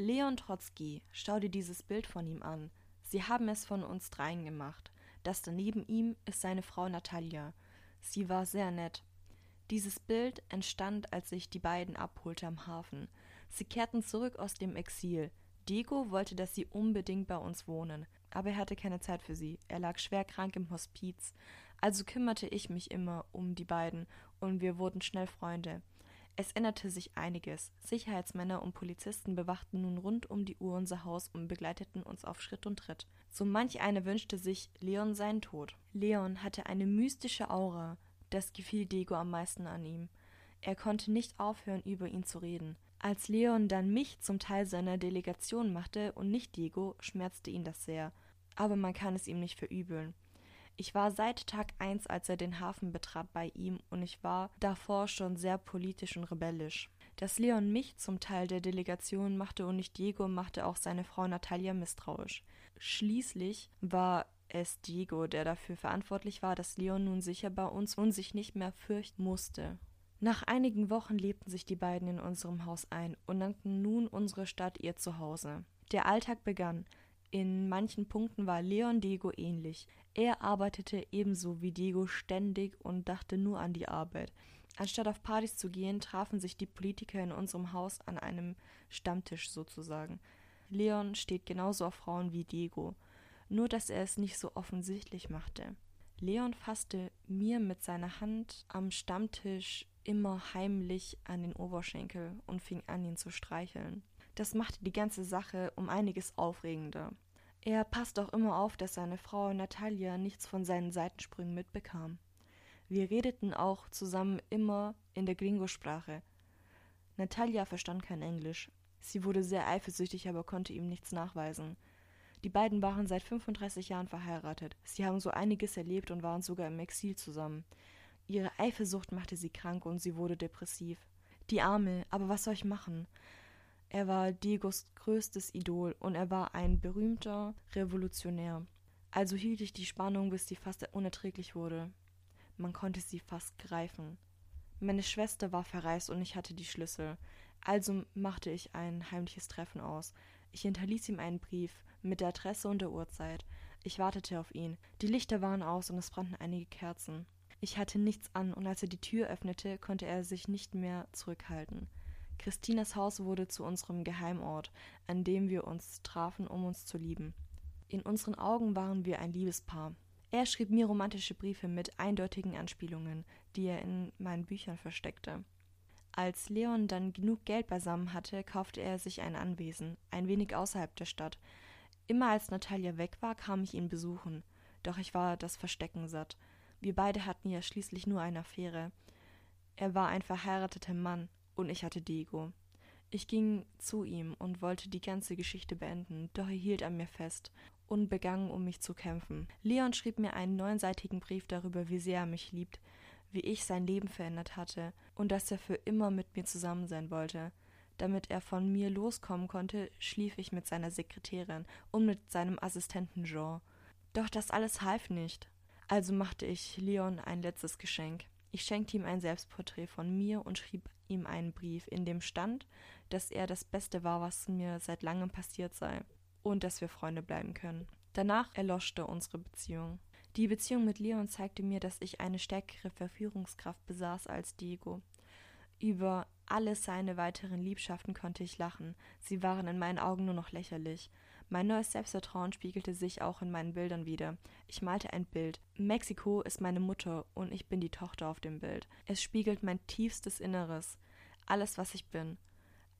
Leon Trotzki, schau dir dieses Bild von ihm an. Sie haben es von uns dreien gemacht. Das daneben ihm ist seine Frau Natalia. Sie war sehr nett. Dieses Bild entstand, als ich die beiden abholte am Hafen. Sie kehrten zurück aus dem Exil. Diego wollte, dass sie unbedingt bei uns wohnen, aber er hatte keine Zeit für sie. Er lag schwer krank im Hospiz. Also kümmerte ich mich immer um die beiden und wir wurden schnell Freunde. Es änderte sich einiges. Sicherheitsmänner und Polizisten bewachten nun rund um die Uhr unser Haus und begleiteten uns auf Schritt und Tritt. So manch einer wünschte sich Leon seinen Tod. Leon hatte eine mystische Aura. Das gefiel Diego am meisten an ihm. Er konnte nicht aufhören, über ihn zu reden. Als Leon dann mich zum Teil seiner Delegation machte und nicht Diego, schmerzte ihn das sehr. Aber man kann es ihm nicht verübeln. Ich war seit Tag eins, als er den Hafen betrat, bei ihm und ich war davor schon sehr politisch und rebellisch. Dass Leon mich zum Teil der Delegation machte und nicht Diego, machte auch seine Frau Natalia misstrauisch. Schließlich war es Diego, der dafür verantwortlich war, dass Leon nun sicher bei uns und sich nicht mehr fürchten musste. Nach einigen Wochen lebten sich die beiden in unserem Haus ein und nannten nun unsere Stadt ihr Zuhause. Der Alltag begann. In manchen Punkten war Leon Diego ähnlich. Er arbeitete ebenso wie Diego ständig und dachte nur an die Arbeit. Anstatt auf Partys zu gehen, trafen sich die Politiker in unserem Haus an einem Stammtisch sozusagen. Leon steht genauso auf Frauen wie Diego, nur dass er es nicht so offensichtlich machte. Leon fasste mir mit seiner Hand am Stammtisch immer heimlich an den Oberschenkel und fing an, ihn zu streicheln. Das machte die ganze Sache um einiges aufregender. Er passte auch immer auf, dass seine Frau Natalia nichts von seinen Seitensprüngen mitbekam. Wir redeten auch zusammen immer in der Gringo-Sprache. Natalia verstand kein Englisch. Sie wurde sehr eifersüchtig, aber konnte ihm nichts nachweisen. Die beiden waren seit 35 Jahren verheiratet. Sie haben so einiges erlebt und waren sogar im Exil zusammen. Ihre Eifersucht machte sie krank und sie wurde depressiv. Die Arme, aber was soll ich machen? Er war Diegos größtes Idol und er war ein berühmter Revolutionär. Also hielt ich die Spannung, bis sie fast unerträglich wurde. Man konnte sie fast greifen. Meine Schwester war verreist und ich hatte die Schlüssel. Also machte ich ein heimliches Treffen aus. Ich hinterließ ihm einen Brief mit der Adresse und der Uhrzeit. Ich wartete auf ihn. Die Lichter waren aus und es brannten einige Kerzen. Ich hatte nichts an, und als er die Tür öffnete, konnte er sich nicht mehr zurückhalten. Christinas Haus wurde zu unserem Geheimort, an dem wir uns trafen, um uns zu lieben. In unseren Augen waren wir ein Liebespaar. Er schrieb mir romantische Briefe mit eindeutigen Anspielungen, die er in meinen Büchern versteckte. Als Leon dann genug Geld beisammen hatte, kaufte er sich ein Anwesen, ein wenig außerhalb der Stadt. Immer als Natalia weg war, kam ich ihn besuchen, doch ich war das Verstecken satt. Wir beide hatten ja schließlich nur eine Affäre. Er war ein verheirateter Mann, und ich hatte Diego. Ich ging zu ihm und wollte die ganze Geschichte beenden, doch er hielt an mir fest und begann, um mich zu kämpfen. Leon schrieb mir einen neunseitigen Brief darüber, wie sehr er mich liebt, wie ich sein Leben verändert hatte und dass er für immer mit mir zusammen sein wollte. Damit er von mir loskommen konnte, schlief ich mit seiner Sekretärin und mit seinem Assistenten Jean. Doch das alles half nicht. Also machte ich Leon ein letztes Geschenk. Ich schenkte ihm ein Selbstporträt von mir und schrieb ihm einen Brief, in dem stand, dass er das Beste war, was mir seit langem passiert sei, und dass wir Freunde bleiben können. Danach erloschte unsere Beziehung. Die Beziehung mit Leon zeigte mir, dass ich eine stärkere Verführungskraft besaß als Diego. Über alle seine weiteren Liebschaften konnte ich lachen, sie waren in meinen Augen nur noch lächerlich. Mein neues Selbstvertrauen spiegelte sich auch in meinen Bildern wieder. Ich malte ein Bild. Mexiko ist meine Mutter und ich bin die Tochter auf dem Bild. Es spiegelt mein tiefstes Inneres. Alles, was ich bin.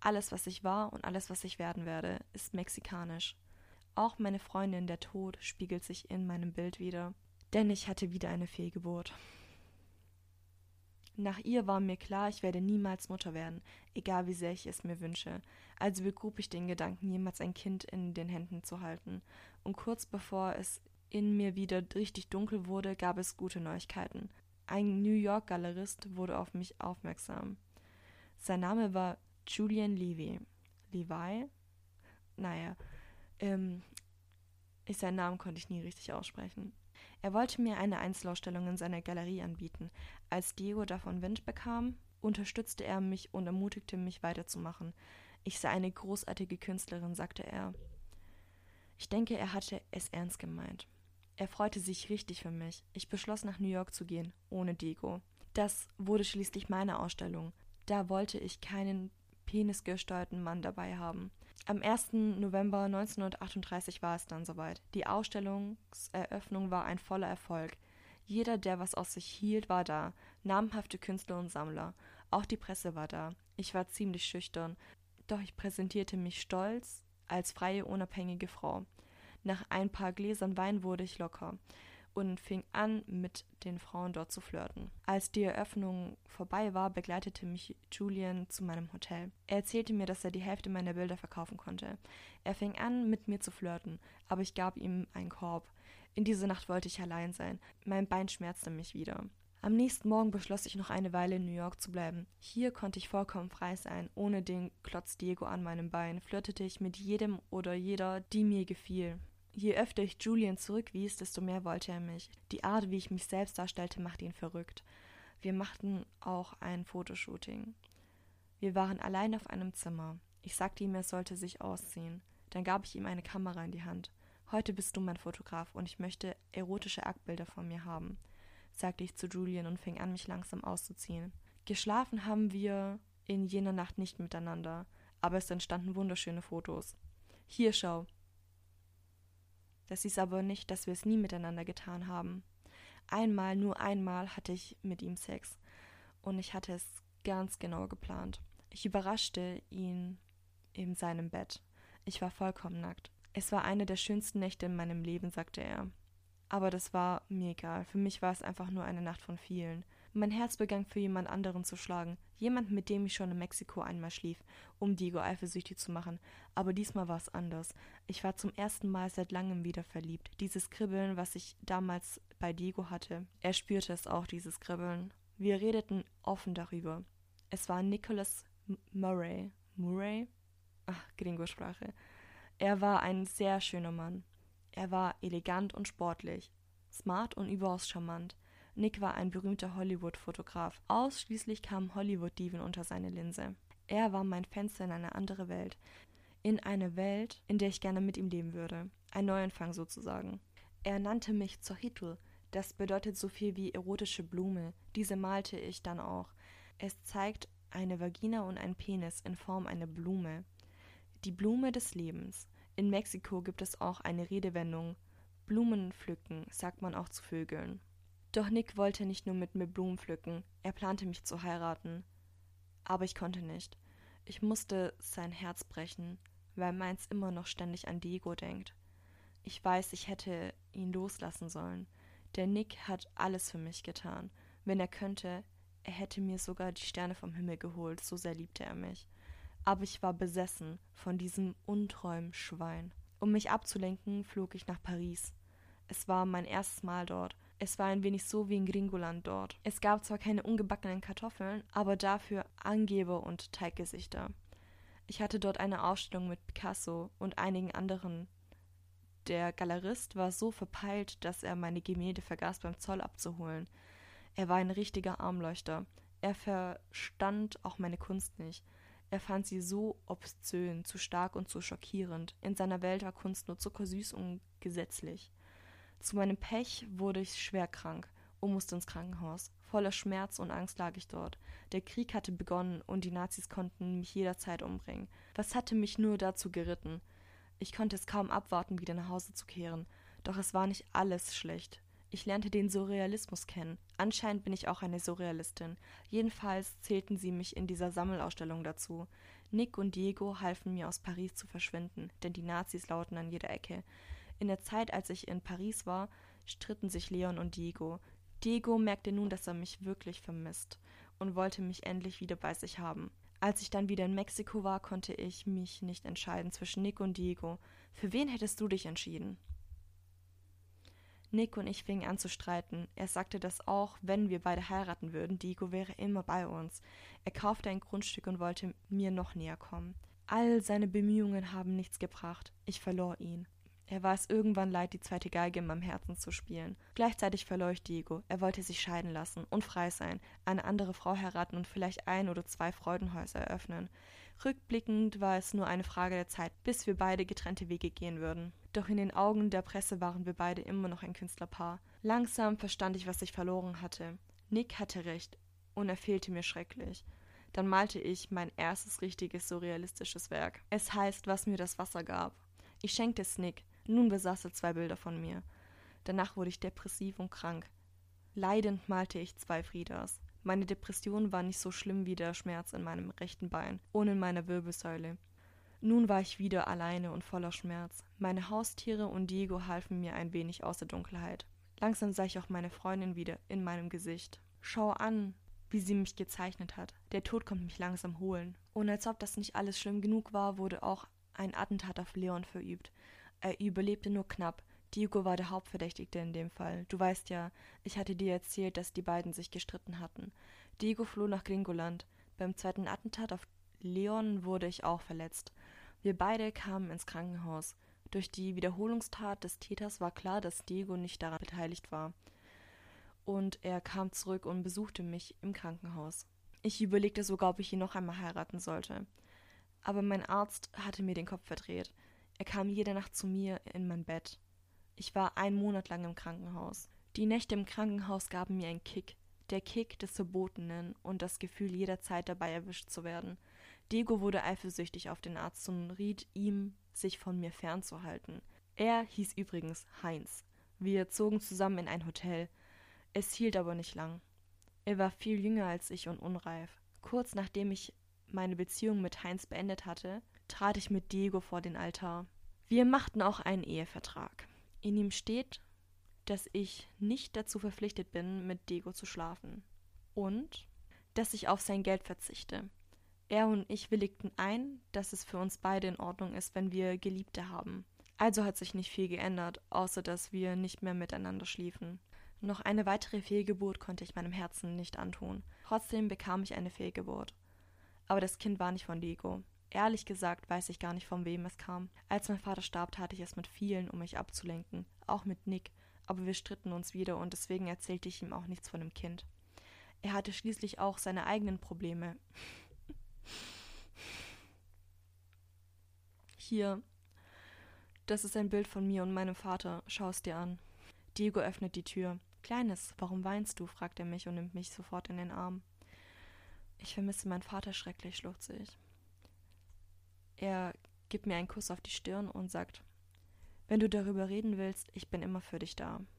Alles, was ich war und alles, was ich werden werde, ist mexikanisch. Auch meine Freundin, der Tod, spiegelt sich in meinem Bild wieder. Denn ich hatte wieder eine Fehlgeburt. Nach ihr war mir klar, ich werde niemals Mutter werden, egal wie sehr ich es mir wünsche. Also begrub ich den Gedanken, jemals ein Kind in den Händen zu halten. Und kurz bevor es in mir wieder richtig dunkel wurde, gab es gute Neuigkeiten. Ein New York Galerist wurde auf mich aufmerksam. Sein Name war Julian Levy. Levi? Naja, ähm, seinen Namen konnte ich nie richtig aussprechen. Er wollte mir eine Einzelausstellung in seiner Galerie anbieten. Als Diego davon Wind bekam, unterstützte er mich und ermutigte mich weiterzumachen. Ich sei eine großartige Künstlerin, sagte er. Ich denke, er hatte es ernst gemeint. Er freute sich richtig für mich. Ich beschloss, nach New York zu gehen, ohne Diego. Das wurde schließlich meine Ausstellung. Da wollte ich keinen penisgesteuerten Mann dabei haben. Am 1. November 1938 war es dann soweit. Die Ausstellungseröffnung war ein voller Erfolg. Jeder, der was aus sich hielt, war da. Namhafte Künstler und Sammler. Auch die Presse war da. Ich war ziemlich schüchtern, doch ich präsentierte mich stolz als freie, unabhängige Frau. Nach ein paar Gläsern Wein wurde ich locker und fing an, mit den Frauen dort zu flirten. Als die Eröffnung vorbei war, begleitete mich Julian zu meinem Hotel. Er erzählte mir, dass er die Hälfte meiner Bilder verkaufen konnte. Er fing an, mit mir zu flirten, aber ich gab ihm einen Korb. In dieser Nacht wollte ich allein sein. Mein Bein schmerzte mich wieder. Am nächsten Morgen beschloss ich noch eine Weile in New York zu bleiben. Hier konnte ich vollkommen frei sein. Ohne den Klotz Diego an meinem Bein flirtete ich mit jedem oder jeder, die mir gefiel. Je öfter ich Julian zurückwies, desto mehr wollte er mich. Die Art, wie ich mich selbst darstellte, machte ihn verrückt. Wir machten auch ein Fotoshooting. Wir waren allein auf einem Zimmer. Ich sagte ihm, er sollte sich ausziehen. Dann gab ich ihm eine Kamera in die Hand. Heute bist du mein Fotograf und ich möchte erotische Aktbilder von mir haben, sagte ich zu Julian und fing an, mich langsam auszuziehen. Geschlafen haben wir in jener Nacht nicht miteinander, aber es entstanden wunderschöne Fotos. Hier schau, das hieß aber nicht, dass wir es nie miteinander getan haben. Einmal, nur einmal hatte ich mit ihm Sex. Und ich hatte es ganz genau geplant. Ich überraschte ihn in seinem Bett. Ich war vollkommen nackt. Es war eine der schönsten Nächte in meinem Leben, sagte er. Aber das war mir egal. Für mich war es einfach nur eine Nacht von vielen. Mein Herz begann für jemand anderen zu schlagen, jemand, mit dem ich schon in Mexiko einmal schlief, um Diego eifersüchtig zu machen. Aber diesmal war es anders. Ich war zum ersten Mal seit langem wieder verliebt. Dieses Kribbeln, was ich damals bei Diego hatte. Er spürte es auch, dieses Kribbeln. Wir redeten offen darüber. Es war Nicholas Murray. Murray? Ach, Gringo-Sprache. Er war ein sehr schöner Mann. Er war elegant und sportlich, smart und überaus charmant. Nick war ein berühmter Hollywood-Fotograf. Ausschließlich kamen Hollywood-Diven unter seine Linse. Er war mein Fenster in eine andere Welt. In eine Welt, in der ich gerne mit ihm leben würde. Ein Neuanfang sozusagen. Er nannte mich Zochitl. Das bedeutet so viel wie erotische Blume. Diese malte ich dann auch. Es zeigt eine Vagina und einen Penis in Form einer Blume. Die Blume des Lebens. In Mexiko gibt es auch eine Redewendung. Blumen pflücken, sagt man auch zu Vögeln. Doch Nick wollte nicht nur mit mir Blumen pflücken, er plante mich zu heiraten. Aber ich konnte nicht. Ich musste sein Herz brechen, weil meins immer noch ständig an Diego denkt. Ich weiß, ich hätte ihn loslassen sollen. Der Nick hat alles für mich getan. Wenn er könnte, er hätte mir sogar die Sterne vom Himmel geholt, so sehr liebte er mich. Aber ich war besessen von diesem untreuen Schwein. Um mich abzulenken, flog ich nach Paris. Es war mein erstes Mal dort, es war ein wenig so wie in Gringoland dort. Es gab zwar keine ungebackenen Kartoffeln, aber dafür Angeber und Teiggesichter. Ich hatte dort eine Ausstellung mit Picasso und einigen anderen. Der Galerist war so verpeilt, dass er meine Gemälde vergaß beim Zoll abzuholen. Er war ein richtiger Armleuchter. Er verstand auch meine Kunst nicht. Er fand sie so obszön, zu stark und zu schockierend. In seiner Welt war Kunst nur zuckersüß und gesetzlich. Zu meinem Pech wurde ich schwer krank und musste ins Krankenhaus. Voller Schmerz und Angst lag ich dort. Der Krieg hatte begonnen und die Nazis konnten mich jederzeit umbringen. Was hatte mich nur dazu geritten? Ich konnte es kaum abwarten, wieder nach Hause zu kehren. Doch es war nicht alles schlecht. Ich lernte den Surrealismus kennen. Anscheinend bin ich auch eine Surrealistin. Jedenfalls zählten sie mich in dieser Sammelausstellung dazu. Nick und Diego halfen mir aus Paris zu verschwinden, denn die Nazis lauten an jeder Ecke. In der Zeit, als ich in Paris war, stritten sich Leon und Diego. Diego merkte nun, dass er mich wirklich vermisst und wollte mich endlich wieder bei sich haben. Als ich dann wieder in Mexiko war, konnte ich mich nicht entscheiden zwischen Nick und Diego. Für wen hättest du dich entschieden? Nick und ich fingen an zu streiten. Er sagte, dass auch wenn wir beide heiraten würden, Diego wäre immer bei uns. Er kaufte ein Grundstück und wollte mir noch näher kommen. All seine Bemühungen haben nichts gebracht. Ich verlor ihn. Er war es irgendwann leid, die zweite Geige in meinem Herzen zu spielen. Gleichzeitig verlor ich Diego. Er wollte sich scheiden lassen und frei sein, eine andere Frau heiraten und vielleicht ein oder zwei Freudenhäuser eröffnen. Rückblickend war es nur eine Frage der Zeit, bis wir beide getrennte Wege gehen würden. Doch in den Augen der Presse waren wir beide immer noch ein Künstlerpaar. Langsam verstand ich, was ich verloren hatte. Nick hatte recht, und er fehlte mir schrecklich. Dann malte ich mein erstes richtiges surrealistisches Werk. Es heißt, was mir das Wasser gab. Ich schenkte es Nick. Nun besaß er zwei Bilder von mir. Danach wurde ich depressiv und krank. Leidend malte ich zwei Friedas. Meine Depression war nicht so schlimm wie der Schmerz in meinem rechten Bein und in meiner Wirbelsäule. Nun war ich wieder alleine und voller Schmerz. Meine Haustiere und Diego halfen mir ein wenig aus der Dunkelheit. Langsam sah ich auch meine Freundin wieder in meinem Gesicht. Schau an, wie sie mich gezeichnet hat. Der Tod kommt mich langsam holen. Und als ob das nicht alles schlimm genug war, wurde auch ein Attentat auf Leon verübt. Er überlebte nur knapp. Diego war der Hauptverdächtigte in dem Fall. Du weißt ja, ich hatte dir erzählt, dass die beiden sich gestritten hatten. Diego floh nach Gringoland. Beim zweiten Attentat auf Leon wurde ich auch verletzt. Wir beide kamen ins Krankenhaus. Durch die Wiederholungstat des Täters war klar, dass Diego nicht daran beteiligt war. Und er kam zurück und besuchte mich im Krankenhaus. Ich überlegte sogar, ob ich ihn noch einmal heiraten sollte. Aber mein Arzt hatte mir den Kopf verdreht. Er kam jede Nacht zu mir in mein Bett. Ich war einen Monat lang im Krankenhaus. Die Nächte im Krankenhaus gaben mir einen Kick. Der Kick des Verbotenen und das Gefühl, jederzeit dabei erwischt zu werden. Diego wurde eifersüchtig auf den Arzt und riet ihm, sich von mir fernzuhalten. Er hieß übrigens Heinz. Wir zogen zusammen in ein Hotel. Es hielt aber nicht lang. Er war viel jünger als ich und unreif. Kurz nachdem ich meine Beziehung mit Heinz beendet hatte, trat ich mit Diego vor den Altar. Wir machten auch einen Ehevertrag. In ihm steht, dass ich nicht dazu verpflichtet bin, mit Diego zu schlafen. Und dass ich auf sein Geld verzichte. Er und ich willigten ein, dass es für uns beide in Ordnung ist, wenn wir Geliebte haben. Also hat sich nicht viel geändert, außer dass wir nicht mehr miteinander schliefen. Noch eine weitere Fehlgeburt konnte ich meinem Herzen nicht antun. Trotzdem bekam ich eine Fehlgeburt. Aber das Kind war nicht von Diego. Ehrlich gesagt weiß ich gar nicht, von wem es kam. Als mein Vater starb, tat ich es mit vielen, um mich abzulenken, auch mit Nick, aber wir stritten uns wieder und deswegen erzählte ich ihm auch nichts von dem Kind. Er hatte schließlich auch seine eigenen Probleme. Hier, das ist ein Bild von mir und meinem Vater. Schau es dir an. Diego öffnet die Tür. Kleines, warum weinst du? fragt er mich und nimmt mich sofort in den Arm. Ich vermisse meinen Vater schrecklich, schluchze ich. Er gibt mir einen Kuss auf die Stirn und sagt, wenn du darüber reden willst, ich bin immer für dich da.